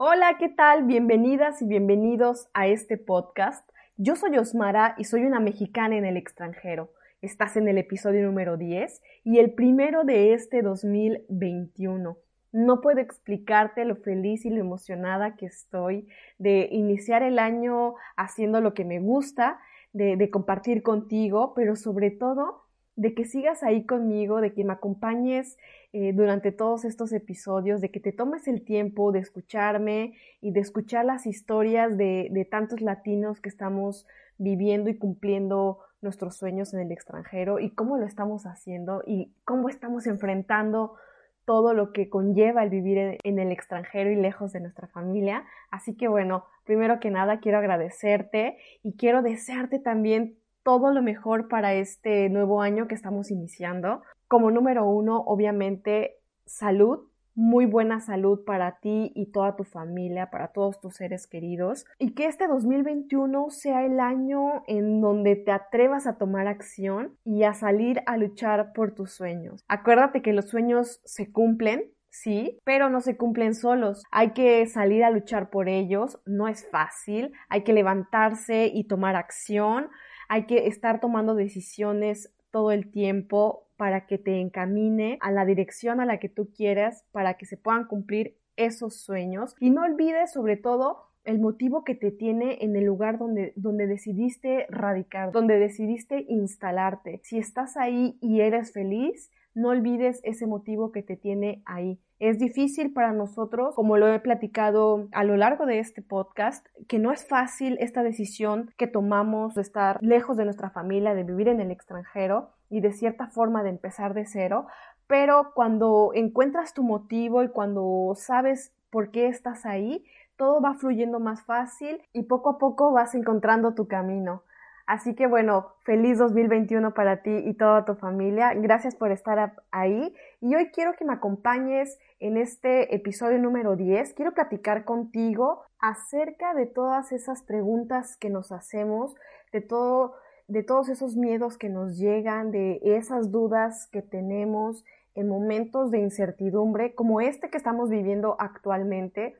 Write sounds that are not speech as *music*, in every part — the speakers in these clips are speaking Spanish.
Hola, ¿qué tal? Bienvenidas y bienvenidos a este podcast. Yo soy Osmara y soy una mexicana en el extranjero. Estás en el episodio número 10 y el primero de este 2021. No puedo explicarte lo feliz y lo emocionada que estoy de iniciar el año haciendo lo que me gusta, de, compartir contigo, pero sobre todo de que sigas ahí conmigo, de que me acompañes eh, durante todos estos episodios, de que te tomes el tiempo de escucharme y de escuchar las historias de, de tantos latinos que estamos viviendo y cumpliendo nuestros sueños en el extranjero y cómo lo estamos haciendo y cómo estamos enfrentando todo lo que conlleva el vivir en el extranjero y lejos de nuestra familia. Así que bueno, primero que nada quiero agradecerte y quiero desearte también todo lo mejor para este nuevo año que estamos iniciando. Como número uno, obviamente, salud, muy buena salud para ti y toda tu familia, para todos tus seres queridos. Y que este 2021 sea el año en donde te atrevas a tomar acción y a salir a luchar por tus sueños. Acuérdate que los sueños se cumplen, sí, pero no se cumplen solos. Hay que salir a luchar por ellos, no es fácil, hay que levantarse y tomar acción hay que estar tomando decisiones todo el tiempo para que te encamine a la dirección a la que tú quieras, para que se puedan cumplir esos sueños. Y no olvides sobre todo el motivo que te tiene en el lugar donde, donde decidiste radicar, donde decidiste instalarte. Si estás ahí y eres feliz, no olvides ese motivo que te tiene ahí. Es difícil para nosotros, como lo he platicado a lo largo de este podcast, que no es fácil esta decisión que tomamos de estar lejos de nuestra familia, de vivir en el extranjero y de cierta forma de empezar de cero, pero cuando encuentras tu motivo y cuando sabes por qué estás ahí, todo va fluyendo más fácil y poco a poco vas encontrando tu camino. Así que bueno, feliz 2021 para ti y toda tu familia. Gracias por estar ahí. Y hoy quiero que me acompañes en este episodio número 10. Quiero platicar contigo acerca de todas esas preguntas que nos hacemos, de todo de todos esos miedos que nos llegan, de esas dudas que tenemos en momentos de incertidumbre como este que estamos viviendo actualmente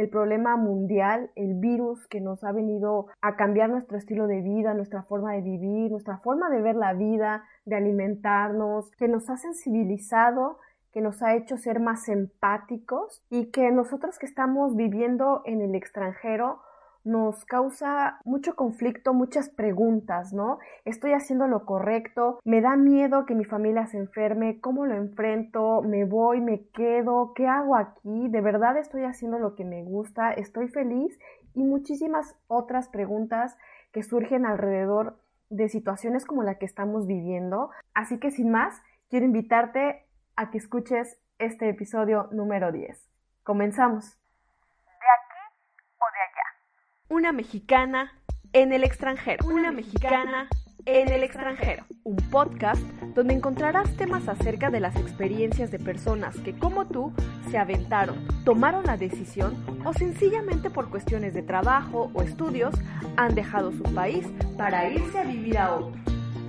el problema mundial, el virus que nos ha venido a cambiar nuestro estilo de vida, nuestra forma de vivir, nuestra forma de ver la vida, de alimentarnos, que nos ha sensibilizado, que nos ha hecho ser más empáticos y que nosotros que estamos viviendo en el extranjero nos causa mucho conflicto, muchas preguntas, ¿no? ¿Estoy haciendo lo correcto? ¿Me da miedo que mi familia se enferme? ¿Cómo lo enfrento? ¿Me voy? ¿Me quedo? ¿Qué hago aquí? ¿De verdad estoy haciendo lo que me gusta? ¿Estoy feliz? Y muchísimas otras preguntas que surgen alrededor de situaciones como la que estamos viviendo. Así que sin más, quiero invitarte a que escuches este episodio número 10. Comenzamos. Una mexicana en el extranjero. Una mexicana en el extranjero. Un podcast donde encontrarás temas acerca de las experiencias de personas que como tú se aventaron, tomaron la decisión o sencillamente por cuestiones de trabajo o estudios han dejado su país para irse a vivir a otro.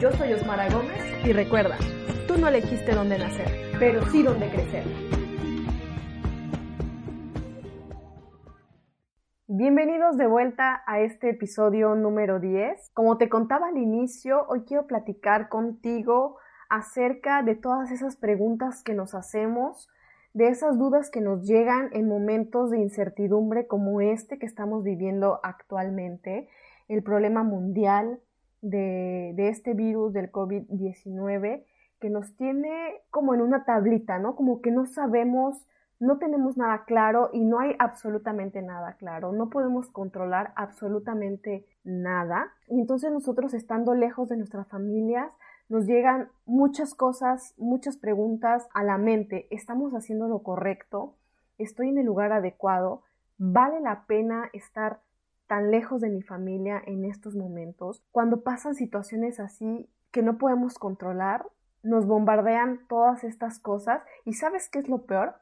Yo soy Osmara Gómez y recuerda, tú no elegiste dónde nacer, pero sí dónde crecer. Bienvenidos de vuelta a este episodio número 10. Como te contaba al inicio, hoy quiero platicar contigo acerca de todas esas preguntas que nos hacemos, de esas dudas que nos llegan en momentos de incertidumbre como este que estamos viviendo actualmente, el problema mundial, de, este virus del COVID-19 que nos tiene como en una tablita, ¿no? Como que no sabemos, no tenemos nada claro y no hay absolutamente nada claro, no podemos controlar absolutamente nada. Y entonces nosotros estando lejos de nuestras familias, nos llegan muchas cosas, muchas preguntas a la mente. ¿Estamos haciendo lo correcto? ¿Estoy en el lugar adecuado? vale la pena estar tan lejos de mi familia en estos momentos, cuando pasan situaciones así que no podemos controlar, nos bombardean todas estas cosas y ¿sabes qué es lo peor?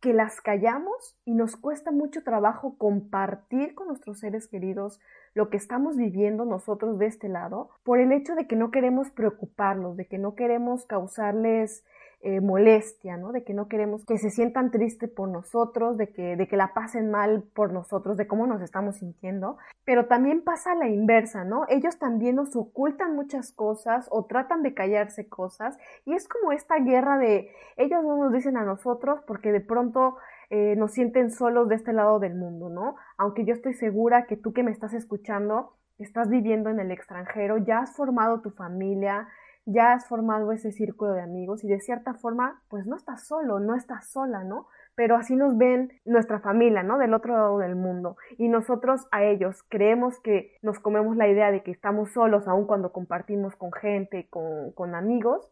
Que las callamos y nos cuesta mucho trabajo compartir con nuestros seres queridos lo que estamos viviendo nosotros de este lado por el hecho de que no queremos preocuparlos, de que no queremos causarles eh, molestia, ¿no? De que no queremos que se sientan tristes por nosotros, de que, de que la pasen mal por nosotros, de cómo nos estamos sintiendo. Pero también pasa la inversa, ¿no? Ellos también nos ocultan muchas cosas o tratan de callarse cosas y es como esta guerra de ellos no nos dicen a nosotros porque de pronto eh, nos sienten solos de este lado del mundo, ¿no? Aunque yo estoy segura que tú que me estás escuchando, estás viviendo en el extranjero, ya has formado tu familia, ya has formado ese círculo de amigos y de cierta forma, pues no estás solo, no estás sola, ¿no? Pero así nos ven nuestra familia, ¿no? Del otro lado del mundo. Y nosotros a ellos creemos que nos comemos la idea de que estamos solos, aun cuando compartimos con gente, con, con amigos,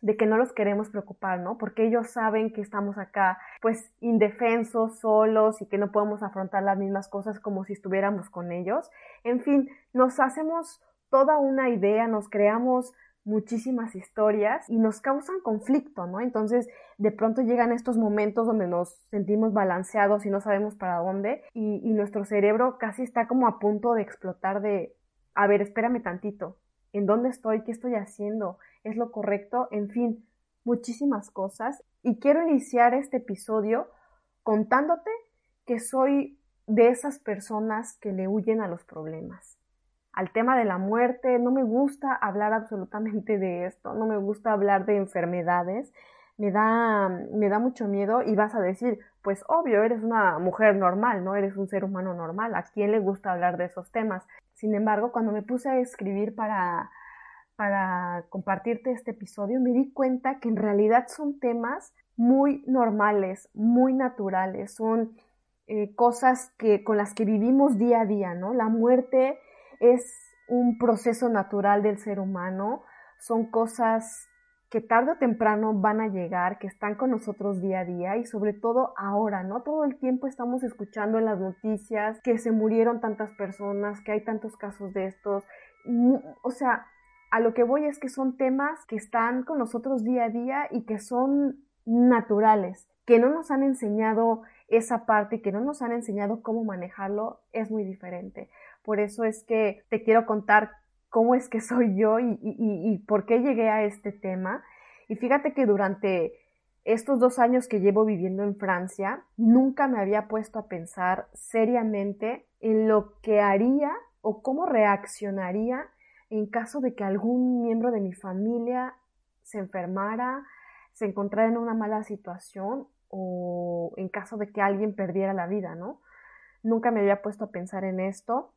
de que no los queremos preocupar, ¿no? Porque ellos saben que estamos acá, pues, indefensos, solos y que no podemos afrontar las mismas cosas como si estuviéramos con ellos. En fin, nos hacemos toda una idea, nos creamos muchísimas historias y nos causan conflicto, ¿no? Entonces, de pronto llegan estos momentos donde nos sentimos balanceados y no sabemos para dónde y, nuestro cerebro casi está como a punto de explotar de, a ver, espérame tantito, ¿en dónde estoy? ¿Qué estoy haciendo? ¿Es lo correcto? En fin, muchísimas cosas. Y quiero iniciar este episodio contándote que soy de esas personas que le huyen a los problemas al tema de la muerte, no me gusta hablar absolutamente de esto, no me gusta hablar de enfermedades, me da, me da mucho miedo y vas a decir, pues obvio, eres una mujer normal, no eres un ser humano normal, ¿a quién le gusta hablar de esos temas? Sin embargo, cuando me puse a escribir para, para compartirte este episodio, me di cuenta que en realidad son temas muy normales, muy naturales, son eh, cosas que, con las que vivimos día a día, ¿no? La muerte es un proceso natural del ser humano, son cosas que tarde o temprano van a llegar, que están con nosotros día a día y sobre todo ahora, ¿no? Todo el tiempo estamos escuchando en las noticias que se murieron tantas personas, que hay tantos casos de estos. O sea, a lo que voy es que son temas que están con nosotros día a día y que son naturales, que no nos han enseñado esa parte que no nos han enseñado cómo manejarlo, es muy diferente. Por eso es que te quiero contar cómo es que *laughs* soy yo y, por qué llegué a este tema. Y fíjate que durante estos dos años que llevo viviendo en Francia, nunca me había puesto a pensar seriamente en lo que haría o cómo reaccionaría en caso de que algún miembro de mi familia se enfermara, se encontrara en una mala situación o en caso de que alguien perdiera la vida, ¿no? Nunca me había puesto a pensar en esto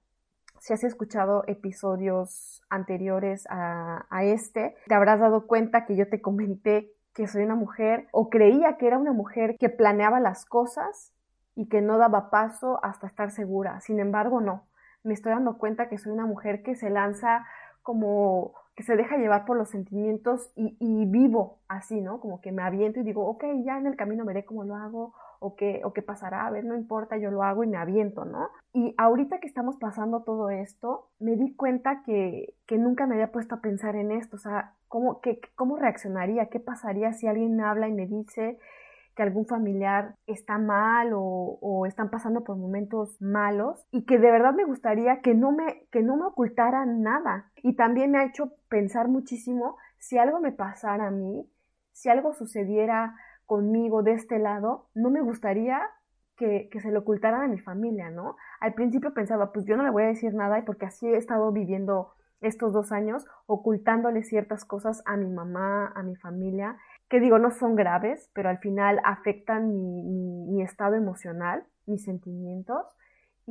si has escuchado episodios anteriores a, este, te habrás dado cuenta que yo te comenté que soy una mujer o creía que era una mujer que planeaba las cosas y que no daba paso hasta estar segura. Sin embargo, no. Me estoy dando cuenta que soy una mujer que se lanza como que se deja llevar por los sentimientos y, y vivo así, ¿no? Como que me aviento y digo, ok, ya en el camino veré cómo lo hago o qué, o qué pasará, a ver, no importa, yo lo hago y me aviento, ¿no? Y ahorita que estamos pasando todo esto, me di cuenta que, que nunca me había puesto a pensar en esto, o sea, ¿cómo, qué, ¿cómo reaccionaría? ¿Qué pasaría si alguien habla y me dice que algún familiar está mal o, o, están pasando por momentos malos y que de verdad me gustaría que no me, que no me ocultaran nada. Y también me ha hecho pensar muchísimo si algo me pasara a mí, si algo sucediera conmigo de este lado, no me gustaría que, se lo ocultaran a mi familia, ¿no? Al principio pensaba, pues yo no le voy a decir nada y porque así he estado viviendo estos dos años, ocultándole ciertas cosas a mi mamá, a mi familia, que digo, no son graves, pero al final afectan mi estado emocional, mis sentimientos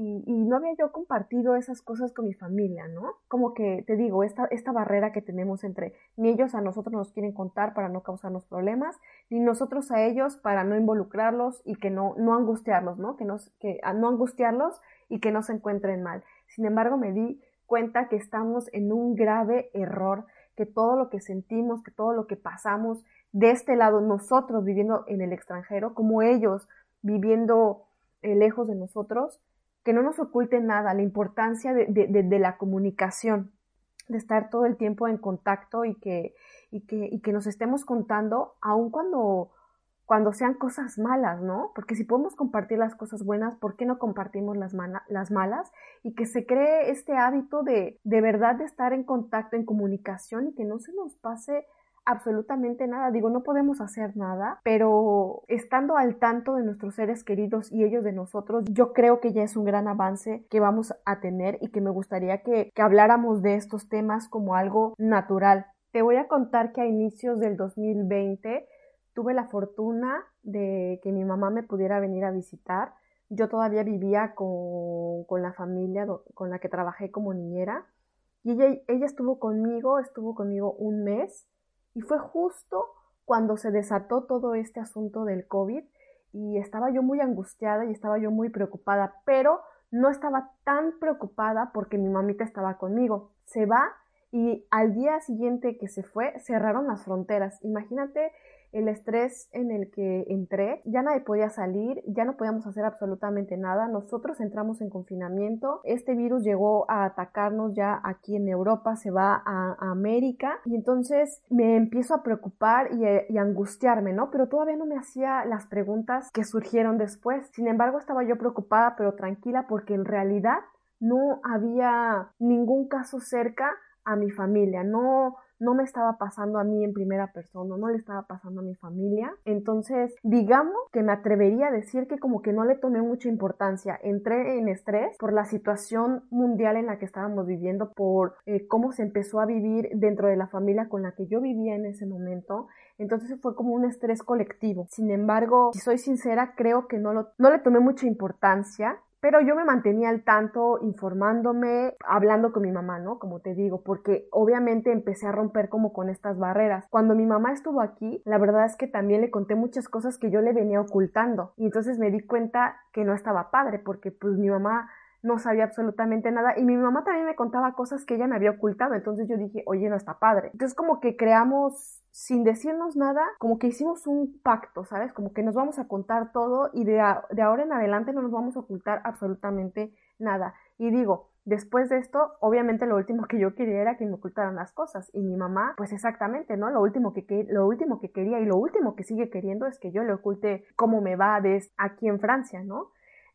y, no había yo compartido esas cosas con mi familia, ¿no? Como que te digo, esta, esta barrera que tenemos entre ni ellos a nosotros nos quieren contar para no causarnos problemas, ni nosotros a ellos para no involucrarlos y que no, no angustiarlos, ¿no? Que, que no angustiarlos y que no se encuentren mal. Sin embargo, me di cuenta que estamos en un grave error, que todo lo que sentimos, que todo lo que pasamos de este lado, nosotros viviendo en el extranjero, como ellos viviendo eh, lejos de nosotros, que no nos oculte nada, la importancia de, de, la comunicación, de estar todo el tiempo en contacto y que, y que, y que nos estemos contando, aun cuando, cuando sean cosas malas, ¿no? Porque si podemos compartir las cosas buenas, ¿por qué no compartimos las, las malas? Y que se cree este hábito de, de verdad de estar en contacto, en comunicación y que no se nos pase absolutamente nada. Digo, no podemos hacer nada, pero estando al tanto de nuestros seres queridos y ellos de nosotros, yo creo que ya es un gran avance que vamos a tener y que me gustaría que, que habláramos de estos temas como algo natural. Te voy a contar que a inicios del 2020 tuve la fortuna de que mi mamá me pudiera venir a visitar. Yo todavía vivía con, con la familia con la que trabajé como niñera y ella, ella estuvo conmigo, estuvo conmigo un mes y fue justo cuando se desató todo este asunto del COVID y estaba yo muy angustiada y estaba yo muy preocupada, pero no estaba tan preocupada porque mi mamita estaba conmigo. Se va y al día siguiente que se fue cerraron las fronteras. Imagínate el estrés en el que entré, ya nadie podía salir, ya no podíamos hacer absolutamente nada, nosotros entramos en confinamiento, este virus llegó a atacarnos ya aquí en Europa, se va a, América. Y entonces me empiezo a preocupar y, y angustiarme, ¿no? Pero todavía no me hacía las preguntas que surgieron después, sin embargo estaba yo preocupada pero tranquila porque en realidad no había ningún caso cerca a mi familia, no no me estaba pasando a mí en primera persona, no le estaba pasando a mi familia. Entonces, digamos que me atrevería a decir que como que no le tomé mucha importancia. Entré en estrés por la situación mundial en la que estábamos viviendo, por eh, cómo se empezó a vivir dentro de la familia con la que yo vivía en ese momento. Entonces fue como un estrés colectivo. Sin embargo, si soy sincera, creo que no, lo, no le tomé mucha importancia pero yo me mantenía al tanto, informándome, hablando con mi mamá, ¿no? Como te digo, porque obviamente empecé a romper como con estas barreras. Cuando mi mamá estuvo aquí, la verdad es que también le conté muchas cosas que yo le venía ocultando. Y entonces me di cuenta que no estaba padre, porque pues mi mamá no sabía absolutamente nada y mi mamá también me contaba cosas que ella me había ocultado, entonces yo dije, oye, no está padre. Entonces como que creamos, sin decirnos nada, como que hicimos un pacto, ¿sabes? Como que nos vamos a contar todo y de, de ahora en adelante no nos vamos a ocultar absolutamente nada. Y digo, Después de esto, obviamente lo último que yo quería era que me ocultaran las cosas y mi mamá, pues exactamente, ¿no? Lo último que, lo último que quería y lo último que sigue queriendo es que yo le oculte cómo me va desde aquí en Francia, ¿no?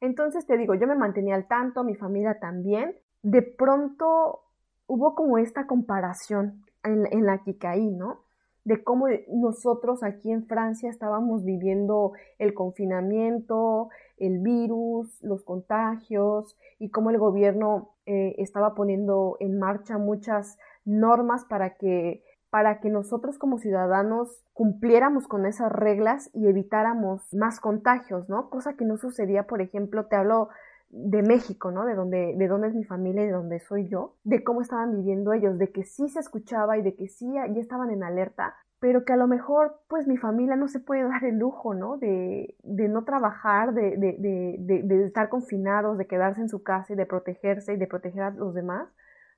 Entonces te digo, yo me mantenía al tanto, mi familia también. De pronto hubo como esta comparación en, la que caí, ¿no? De cómo nosotros aquí en Francia estábamos viviendo el confinamiento, el virus, los contagios y cómo el gobierno eh, estaba poniendo en marcha muchas normas para que para que nosotros como ciudadanos cumpliéramos con esas reglas y evitáramos más contagios, ¿no? Cosa que no sucedía, por ejemplo, te hablo de México, ¿no? De donde, de dónde es mi familia y de dónde soy yo, de cómo estaban viviendo ellos, de que sí se escuchaba y de que sí ya estaban en alerta, pero que a lo mejor, pues mi familia no se puede *laughs* dar el lujo, ¿no? De, de no trabajar, de, de, estar confinados, de quedarse en su casa y de protegerse y de proteger a los demás,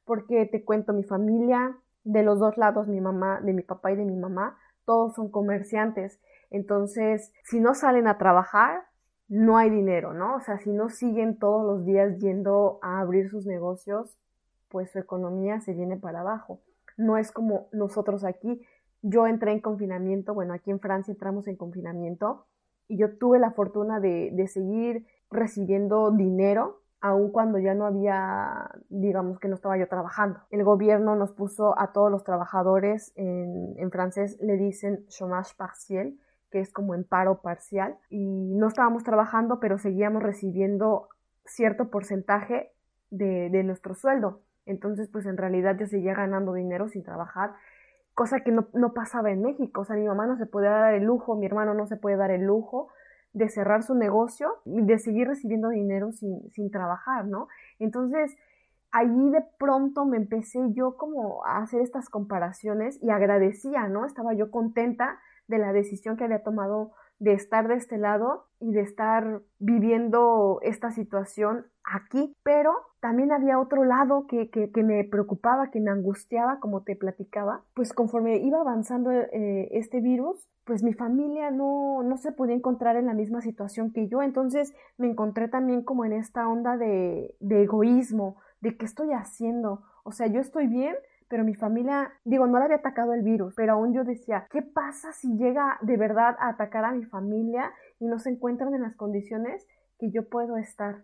porque te cuento, mi familia de los dos lados, mi mamá, de mi papá y de mi mamá, todos son comerciantes. Entonces, si no salen a trabajar, no hay dinero, ¿no? O sea, si no siguen todos los días yendo a abrir sus negocios, pues su economía se viene para abajo. No es como nosotros aquí. Yo entré en confinamiento, bueno, aquí en Francia entramos en confinamiento y yo tuve la fortuna de, de seguir recibiendo dinero aun cuando ya no había, digamos que no estaba yo trabajando. El gobierno nos puso a todos los trabajadores, en, francés le dicen chômage partiel, que es como en paro parcial, y no estábamos trabajando, pero seguíamos recibiendo cierto porcentaje de, de nuestro sueldo. Entonces, pues en realidad yo seguía ganando dinero sin trabajar, cosa que no, pasaba en México. O sea, mi mamá no se puede dar el lujo, mi hermano no se puede dar el lujo de cerrar su negocio y de seguir recibiendo dinero sin, sin trabajar, ¿no? Entonces, allí de pronto me empecé yo como a hacer estas comparaciones y agradecía, ¿no? Estaba yo contenta de la decisión que había tomado de estar de este lado y de estar viviendo esta situación aquí, pero también había otro lado que, que, me preocupaba, que me angustiaba, como te platicaba, pues conforme iba avanzando eh, este virus, pues mi familia no, no se podía encontrar en la misma situación que yo, entonces me encontré también como en esta onda de, de egoísmo, de qué estoy haciendo, o sea, yo estoy bien, pero mi familia, digo, no le había atacado el virus, pero aún yo decía, ¿qué pasa si llega de verdad a atacar a mi familia y no se encuentran en las condiciones que yo puedo estar?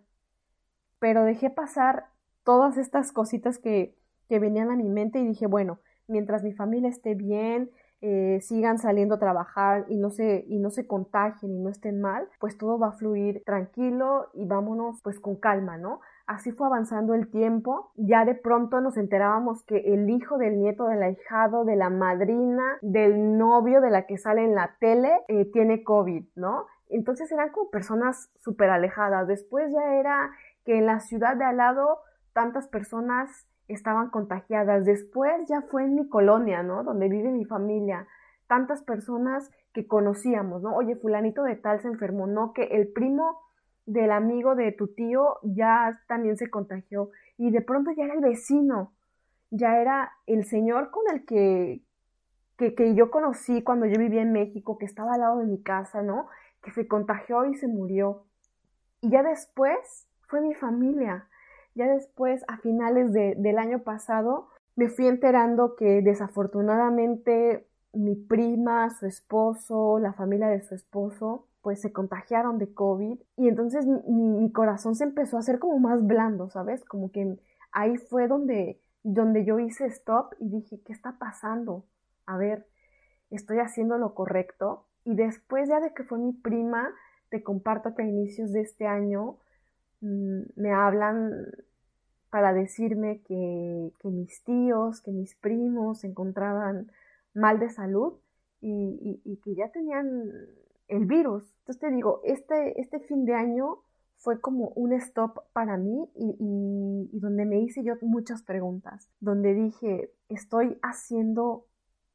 Pero dejé pasar todas estas cositas que, que venían a mi mente y dije, bueno, mientras mi familia esté bien, eh, sigan saliendo a trabajar y no se y no se contagien y no estén mal, pues todo va a fluir tranquilo y vámonos pues con calma, ¿no? Así fue avanzando el tiempo, ya de pronto nos enterábamos que el hijo del nieto del ahijado, de la madrina, del novio de la que sale en la tele, eh, tiene COVID, ¿no? Entonces eran como personas súper alejadas. Después ya era que en la ciudad de al lado tantas personas estaban contagiadas. Después ya fue en mi colonia, ¿no? Donde vive mi familia. Tantas personas que conocíamos, ¿no? Oye, fulanito de tal se enfermó, ¿no? Que el primo del amigo de tu tío ya también se contagió y de pronto ya era el vecino, ya era el señor con el que, que, que yo conocí cuando yo vivía en México, que estaba al lado de mi casa, ¿no? Que se contagió y se murió. Y ya después fue mi familia. Ya después, a finales de, del año pasado, me fui enterando que desafortunadamente mi prima, su esposo, la familia de su esposo, pues se contagiaron de COVID y entonces mi, corazón se empezó a hacer como más blando, ¿sabes? Como que ahí fue donde, donde yo hice stop y dije, ¿qué está pasando? A ver, estoy haciendo lo correcto. Y después ya de que fue mi prima, te comparto que a inicios de este año me hablan para decirme que, mis tíos, que mis primos se encontraban mal de salud y, que ya tenían el virus. Entonces te digo, este, este fin de año fue como un stop para mí y, donde me hice yo muchas preguntas, donde dije, ¿estoy haciendo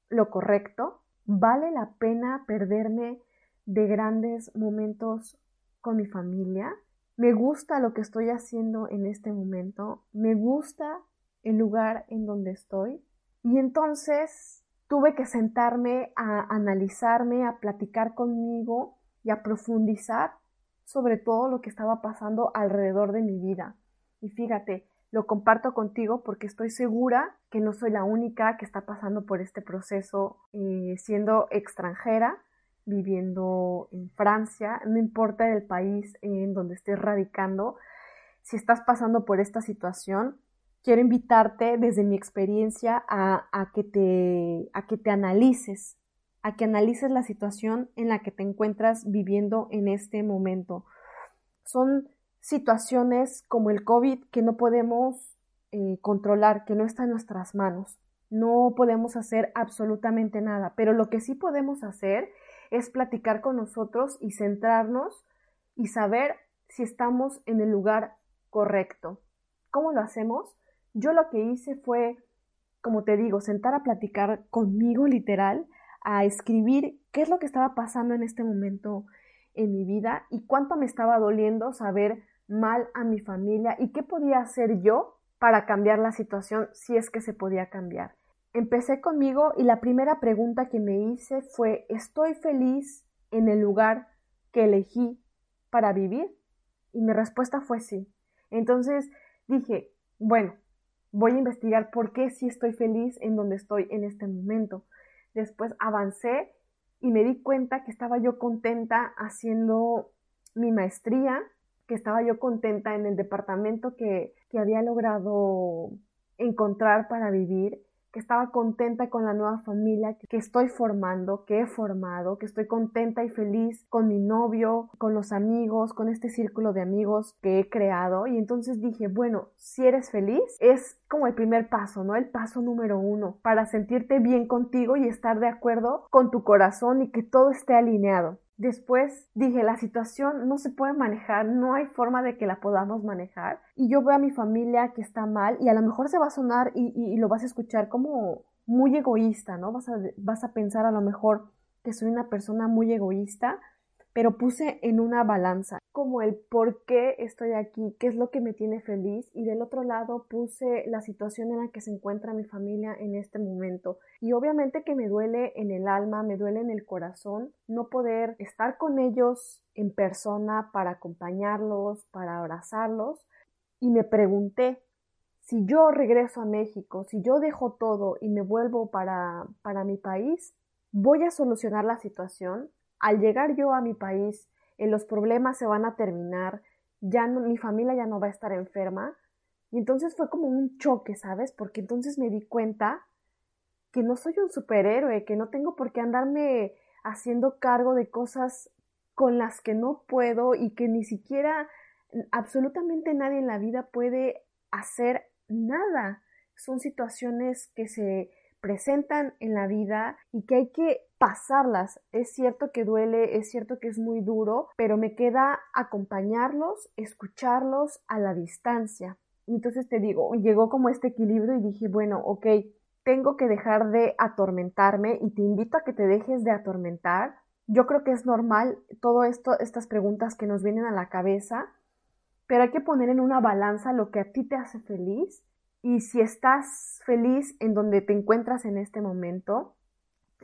lo correcto? ¿Vale la pena perderme de grandes momentos con mi familia? ¿Me gusta lo que estoy haciendo en este momento? ¿Me gusta el lugar en donde estoy? Y entonces tuve que sentarme a analizarme, a platicar conmigo y a profundizar sobre todo lo que estaba pasando alrededor de mi vida. Y fíjate, lo comparto contigo porque estoy segura que no soy la única que está pasando por este proceso eh, siendo extranjera, viviendo en Francia, no importa el país en donde estés radicando, si estás pasando por esta situación, quiero invitarte desde mi experiencia a, que te, a que te analices, a que analices la situación en la que te encuentras viviendo en este momento. Son situaciones como el COVID que no podemos eh, controlar, que no está en nuestras manos. No podemos hacer absolutamente nada, pero lo que sí podemos hacer es platicar con nosotros y centrarnos y saber si estamos en el lugar correcto. ¿Cómo lo hacemos? Yo lo que hice fue, como te digo, sentar a platicar conmigo literal, a escribir qué es lo que estaba pasando en este momento en mi vida y cuánto me estaba doliendo saber mal a mi familia y qué podía hacer yo para cambiar la situación si es que se podía cambiar. Empecé conmigo y la primera pregunta que me hice fue ¿estoy feliz en el lugar que elegí para vivir? Y mi respuesta fue sí. Entonces dije, bueno, voy a investigar por qué sí estoy feliz en donde estoy en este momento. Después avancé y me di cuenta que estaba yo contenta haciendo mi maestría, que estaba yo contenta en el departamento que, que había logrado encontrar para vivir, que estaba contenta con la nueva familia que estoy formando, que he formado, que estoy contenta y feliz con mi novio, con los amigos, con este círculo de amigos que he creado. Y entonces dije, bueno, si eres feliz, es como el primer paso, ¿no? El paso número uno, para sentirte bien contigo y estar de acuerdo con tu corazón y que todo esté alineado. Después dije, la situación no se puede manejar, no hay forma de que la podamos manejar. Y yo veo a mi familia que está mal y a lo mejor se va a sonar y, lo vas a escuchar como muy egoísta, ¿no? Vas a, vas a pensar a lo mejor que soy una persona muy egoísta, pero puse en una balanza como el por qué estoy aquí, qué es lo que me tiene feliz y del otro lado puse la situación en la que se encuentra mi familia en este momento y obviamente que me duele en el alma, me duele en el corazón no poder estar con ellos en persona para acompañarlos, para abrazarlos y me pregunté si yo regreso a México, si yo dejo todo y me vuelvo para, para mi país, voy a solucionar la situación. Al llegar yo a mi país, eh, los problemas se van a terminar, ya mi familia ya no va a estar enferma. Y entonces fue como un choque, ¿sabes? Porque entonces me di cuenta que no soy un superhéroe, que no tengo por qué andarme haciendo cargo de cosas con las que no puedo y que ni siquiera absolutamente nadie en la vida puede hacer nada. Son situaciones que se presentan en la vida y que hay que pasarlas. Es cierto que duele, es cierto que es muy duro, pero me queda acompañarlos, escucharlos a la distancia. entonces te digo, llegó como este equilibrio y dije, bueno, ok, tengo que dejar de atormentarme y te invito a que te dejes de atormentar. Yo creo que es normal todo esto, estas preguntas que nos vienen a la cabeza, pero hay que poner en una balanza lo que a ti te hace feliz y si estás feliz en donde te encuentras en este momento,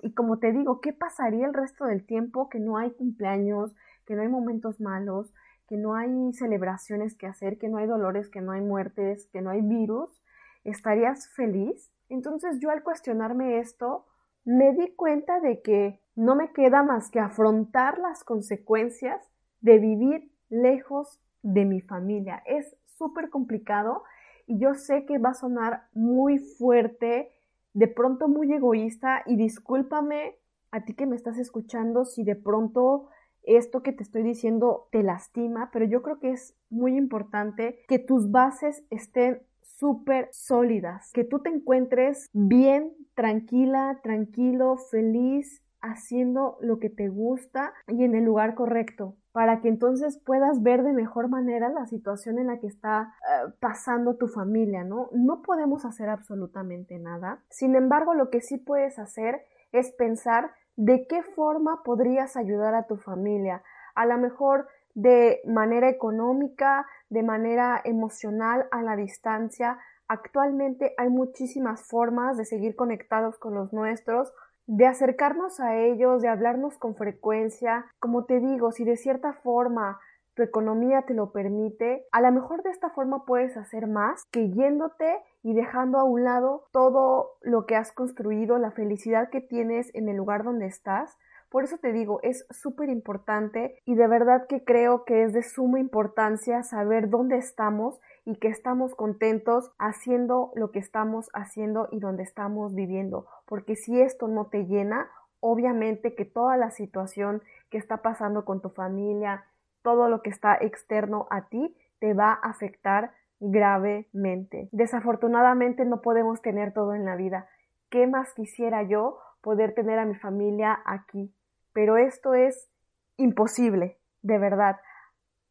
y como te digo, ¿qué pasaría el resto del tiempo que no hay cumpleaños, que no hay momentos malos, que no hay celebraciones que hacer, que no hay dolores, que no hay muertes, que no hay virus? ¿Estarías feliz? Entonces yo al cuestionarme esto, me di cuenta de que no me queda más que afrontar las consecuencias de vivir lejos de mi familia. Es súper complicado y yo sé que va a sonar muy fuerte, de pronto muy egoísta y discúlpame a ti que me estás escuchando si de pronto esto que te estoy diciendo te lastima, pero yo creo que es muy importante que tus bases estén súper sólidas, que tú te encuentres bien, tranquila, tranquilo, feliz, haciendo lo que te gusta y en el lugar correcto para que entonces puedas ver de mejor manera la situación en la que está eh, pasando tu familia, ¿no? No podemos hacer absolutamente nada. Sin embargo, lo que sí puedes hacer es pensar de qué forma podrías ayudar a tu familia. A lo mejor de manera económica, de manera emocional, a la distancia. Actualmente hay muchísimas formas de seguir conectados con los nuestros de acercarnos a ellos, de hablarnos con frecuencia. Como te digo, si de cierta forma tu economía te lo permite, a lo mejor de esta forma puedes hacer más que yéndote y dejando a un lado todo lo que has construido, la felicidad que tienes en el lugar donde estás. Por eso te digo, es súper importante y de verdad que creo que es de suma importancia saber dónde estamos y que estamos contentos haciendo lo que estamos haciendo y donde estamos viviendo. Porque si esto no te llena, obviamente que toda la situación que está pasando con tu familia, todo lo que está externo a ti, te va a afectar gravemente. Desafortunadamente no podemos tener todo en la vida. ¿Qué más quisiera yo poder tener a mi familia aquí? Pero esto es imposible, de verdad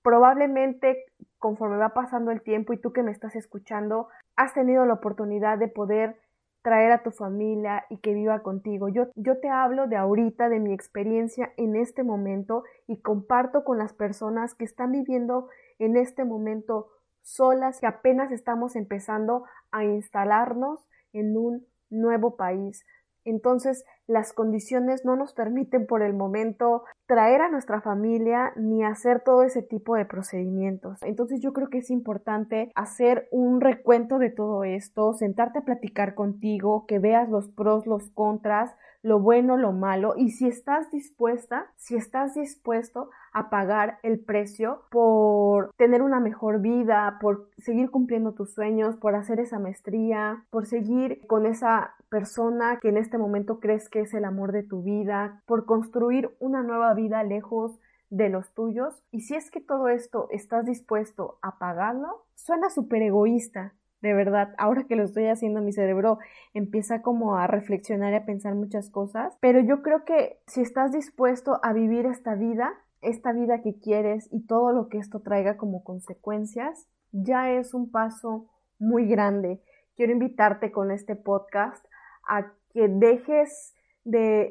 probablemente conforme va pasando el tiempo y tú que me estás escuchando, has tenido la oportunidad de poder traer a tu familia y que viva contigo. Yo, yo te hablo de ahorita, de mi experiencia en este momento y comparto con las personas que están viviendo en este momento solas, que apenas estamos empezando a instalarnos en un nuevo país. Entonces, las condiciones no nos permiten por el momento traer a nuestra familia ni hacer todo ese tipo de procedimientos. Entonces, yo creo que es importante hacer un recuento de todo esto, sentarte a platicar contigo, que veas los pros, los contras, lo bueno, lo malo y si estás dispuesta, si estás dispuesto a pagar el precio por tener una mejor vida, por seguir cumpliendo tus sueños, por hacer esa maestría, por seguir con esa persona que en este momento crees que es el amor de tu vida, por construir una nueva vida lejos de los tuyos. Y si es que todo esto estás dispuesto a pagarlo, suena súper egoísta, de verdad. Ahora que lo estoy haciendo, mi cerebro empieza como a reflexionar y a pensar muchas cosas. Pero yo creo que si estás dispuesto a vivir esta vida, esta vida que quieres y todo lo que esto traiga como consecuencias, ya es un paso muy grande. Quiero invitarte con este podcast a que dejes de,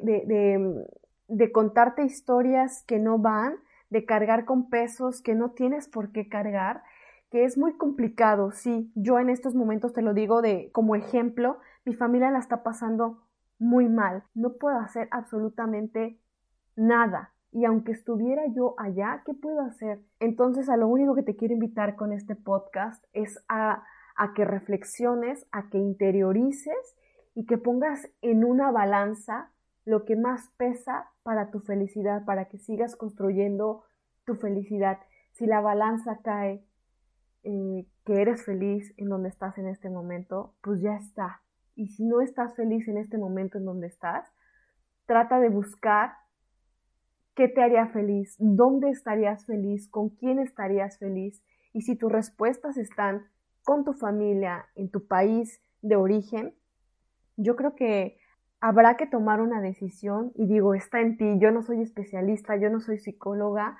de contarte historias que no van, de cargar con pesos que no tienes por qué cargar, que es muy complicado, sí, yo en estos momentos te lo digo de como ejemplo, mi familia la está pasando muy mal, no puedo hacer absolutamente nada. Y aunque estuviera yo allá, ¿qué puedo hacer? Entonces, a lo único que te quiero invitar con este podcast es a, a que reflexiones, a que interiorices y que pongas en una balanza lo que más pesa para tu felicidad, para que sigas construyendo tu felicidad. Si la balanza cae, eh, que eres feliz en donde estás en este momento, pues ya está. Y si no estás feliz en este momento en donde estás, trata de buscar qué te haría feliz, dónde estarías feliz, con quién estarías feliz. Y si tus respuestas están con tu familia, en tu país de origen, yo creo que habrá que tomar una decisión y digo, está en ti, yo no soy especialista, yo no soy psicóloga,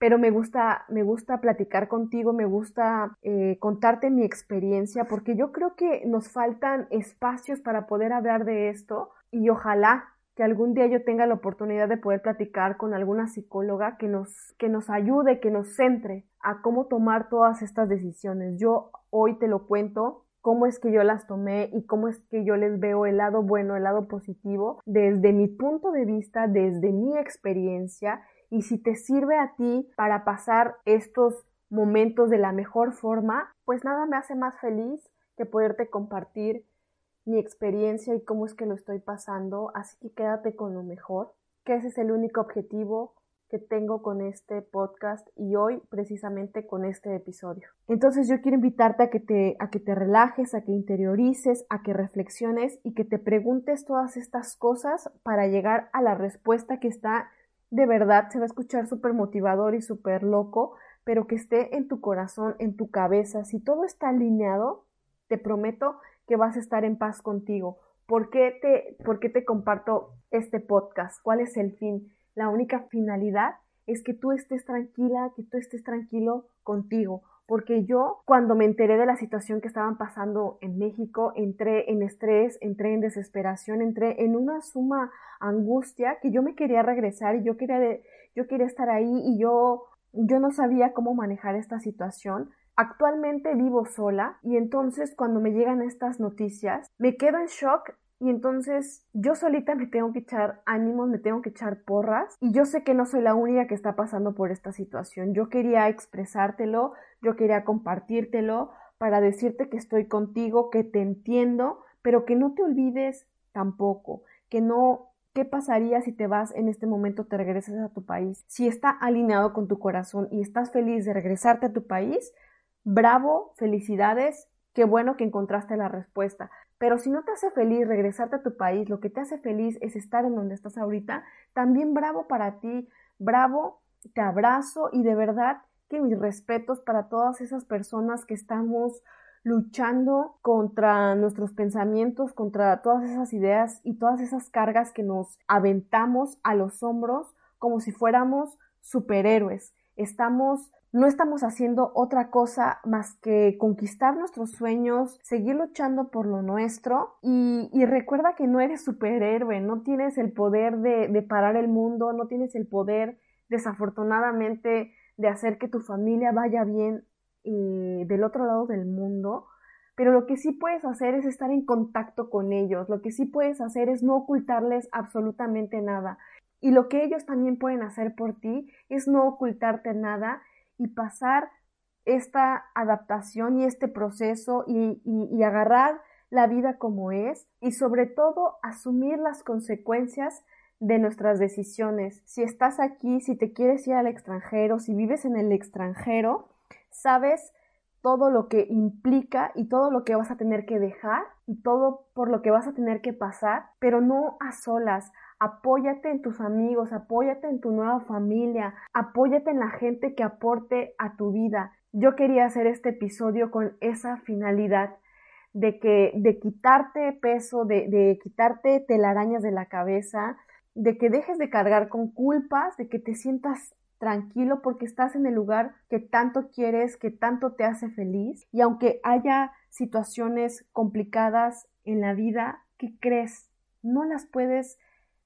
pero me gusta, me gusta platicar contigo, me gusta eh, contarte mi experiencia, porque yo creo que nos faltan espacios para poder hablar de esto y ojalá que algún día yo tenga la oportunidad de poder platicar con alguna psicóloga que nos, que nos ayude, que nos centre a cómo tomar todas estas decisiones. Yo hoy te lo cuento cómo es que yo las tomé y cómo es que yo les veo el lado bueno, el lado positivo, desde mi punto de vista, desde mi experiencia y si te sirve a ti para pasar estos momentos de la mejor forma, pues nada me hace más feliz que poderte compartir mi experiencia y cómo es que lo estoy pasando, así que quédate con lo mejor, que ese es el único objetivo que tengo con este podcast y hoy precisamente con este episodio. Entonces yo quiero invitarte a que te a que te relajes, a que interiorices, a que reflexiones y que te preguntes todas estas cosas para llegar a la respuesta que está de verdad se va a escuchar súper motivador y súper loco, pero que esté en tu corazón, en tu cabeza. Si todo está alineado, te prometo que vas a estar en paz contigo. ¿Por qué te, por qué te comparto este podcast? ¿Cuál es el fin? La única finalidad es que tú estés tranquila, que tú estés tranquilo contigo. Porque yo, cuando me enteré de la situación que estaban pasando en México, entré en estrés, entré en desesperación, entré en una suma angustia que yo me quería regresar y yo quería, yo quería estar ahí y yo, yo no sabía cómo manejar esta situación. Actualmente vivo sola y entonces cuando me llegan estas noticias me quedo en shock y entonces yo solita me tengo que echar ánimos, me tengo que echar porras. Y yo sé que no soy la única que está pasando por esta situación. Yo quería expresártelo, yo quería compartírtelo para decirte que estoy contigo, que te entiendo, pero que no te olvides tampoco, que no ¿Qué pasaría si te vas en este momento, te regresas a tu país? Si está alineado con tu corazón y estás feliz de regresarte a tu país, bravo, felicidades, qué bueno que encontraste la respuesta. Pero si no te hace feliz regresarte a tu país, lo que te hace feliz es estar en donde estás ahorita, también bravo para ti, bravo, te abrazo y de verdad que mis respetos para todas esas personas que estamos luchando contra nuestros pensamientos, contra todas esas ideas y todas esas cargas que nos aventamos a los hombros como si fuéramos superhéroes. Estamos no estamos haciendo otra cosa más que conquistar nuestros sueños, seguir luchando por lo nuestro. Y, recuerda que no eres superhéroe, no tienes el poder de, parar el mundo, no tienes el poder desafortunadamente de hacer que tu familia vaya bien eh, del otro lado del mundo, pero lo que sí puedes hacer es estar en contacto con ellos, lo que sí puedes hacer es no ocultarles absolutamente nada. Y lo que ellos también pueden hacer por ti es no ocultarte nada y pasar esta adaptación y este proceso y, agarrar la vida como es y sobre todo asumir las consecuencias de nuestras decisiones. Si estás aquí, si te quieres ir al extranjero, si vives en el extranjero, sabes todo lo que implica y todo lo que vas a tener que dejar y todo por lo que vas a tener que pasar, pero no a solas apóyate en tus amigos, apóyate en tu nueva familia, apóyate en la gente que aporte a tu vida. Yo quería hacer este episodio con esa finalidad de que de quitarte peso, de, de quitarte telarañas de la cabeza, de que dejes de cargar con culpas, de que te sientas tranquilo porque estás en el lugar que tanto quieres, que tanto te hace feliz. Y aunque haya situaciones complicadas en la vida, ¿qué crees? No las puedes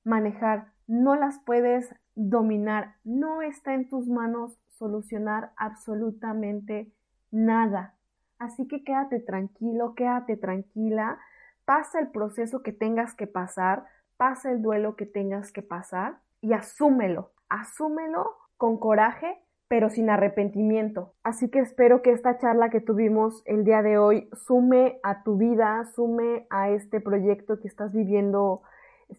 manejar no las puedes dominar, no está en tus manos solucionar absolutamente nada. Así que quédate tranquilo, quédate tranquila, pasa el proceso que tengas que pasar, pasa el duelo que tengas que pasar y asúmelo, asúmelo con coraje, pero sin arrepentimiento. Así que espero que esta charla que tuvimos el día de hoy sume a tu vida, sume a este proyecto que estás viviendo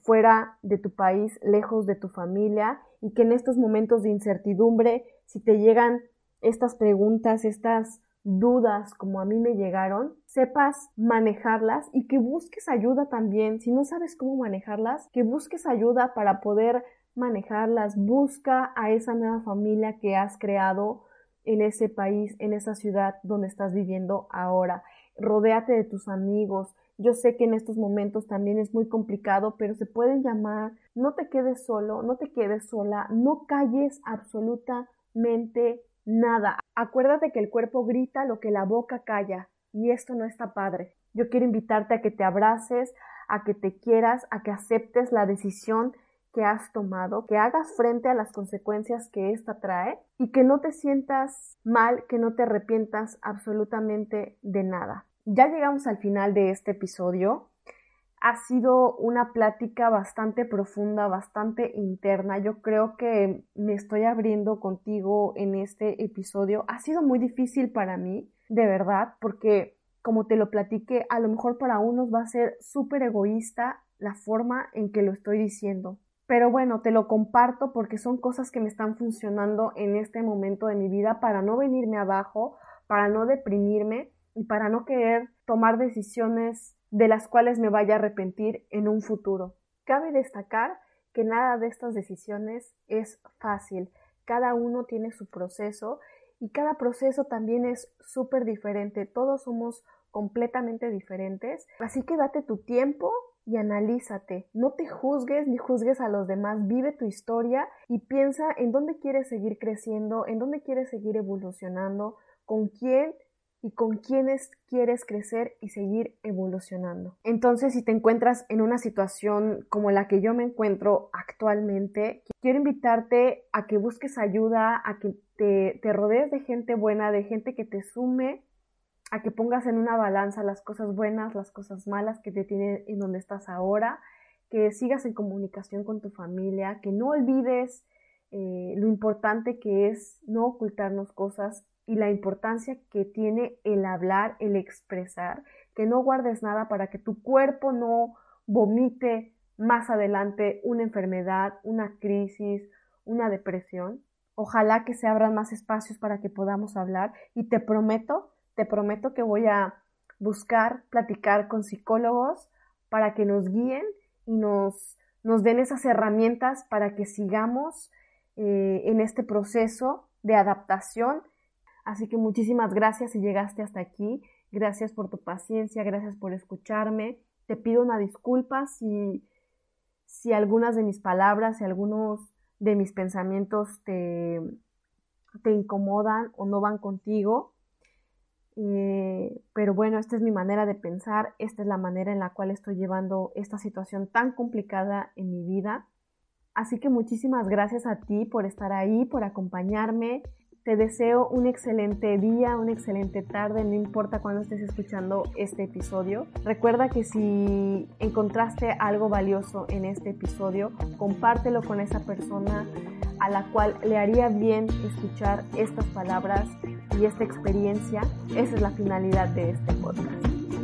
fuera de tu país, lejos de tu familia y que en estos momentos de incertidumbre, si te llegan estas preguntas, estas dudas como a mí me llegaron, sepas manejarlas y que busques ayuda también. Si no sabes cómo manejarlas, que busques ayuda para poder manejarlas. Busca a esa nueva familia que has creado en ese país, en esa ciudad donde estás viviendo ahora. Rodéate de tus amigos, yo sé que en estos momentos también es muy complicado, pero se pueden llamar. No te quedes solo, no te quedes sola, no calles absolutamente nada. Acuérdate que el cuerpo grita lo que la boca calla y esto no está padre. Yo quiero invitarte a que te abraces, a que te quieras, a que aceptes la decisión que has tomado, que hagas frente a las consecuencias que ésta trae y que no te sientas mal, que no te arrepientas absolutamente de nada. Ya llegamos al final de este episodio. Ha sido una plática bastante profunda, bastante interna. Yo creo que me estoy abriendo contigo en este episodio. Ha sido muy difícil para mí, de verdad, porque como te lo platiqué, a lo mejor para unos va a ser súper egoísta la forma en que lo estoy diciendo. Pero bueno, te lo comparto porque son cosas que me están funcionando en este momento de mi vida para no venirme abajo, para no deprimirme y para no querer tomar decisiones de las cuales me vaya a arrepentir en un futuro. Cabe destacar que nada de estas decisiones es fácil. Cada uno tiene su proceso y cada proceso también es súper diferente. Todos somos completamente diferentes. Así que date tu tiempo y analízate. No te juzgues ni juzgues a los demás. Vive tu historia y piensa en dónde quieres seguir creciendo, en dónde quieres seguir evolucionando, con quién y con quienes quieres crecer y seguir evolucionando. Entonces, si te encuentras en una situación como la que yo me encuentro actualmente, quiero invitarte a que busques ayuda, a que te, rodees de gente buena, de gente que te sume, a que pongas en una balanza las cosas buenas, las cosas malas que te tienen en donde estás ahora, que sigas en comunicación con tu familia, que no olvides eh, lo importante que es no ocultarnos cosas y la importancia que tiene el hablar, el expresar, que no guardes nada para que tu cuerpo no vomite más adelante una enfermedad, una crisis, una depresión. Ojalá que se abran más espacios para que podamos hablar y te prometo, te prometo que voy a buscar platicar con psicólogos para que nos guíen y nos, nos den esas herramientas para que sigamos eh, en este proceso de adaptación Así que muchísimas gracias si llegaste hasta aquí. Gracias por tu paciencia, gracias por escucharme. Te pido una disculpa si, si algunas de mis palabras, si algunos de mis pensamientos te, te incomodan o no van contigo. Eh, pero bueno, esta es mi manera de pensar, esta es la manera en la cual estoy llevando esta situación tan complicada en mi vida. Así que muchísimas gracias a ti por estar ahí, por acompañarme. Te deseo un excelente día, una excelente tarde, no importa cuándo estés escuchando este episodio. Recuerda que si encontraste algo valioso en este episodio, compártelo con esa persona a la cual le haría bien escuchar estas palabras y esta experiencia. Esa es la finalidad de este podcast.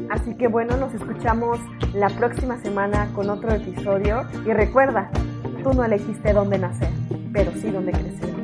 Así que bueno, nos escuchamos la próxima semana con otro episodio y recuerda, tú no elegiste dónde nacer, pero sí dónde crecer.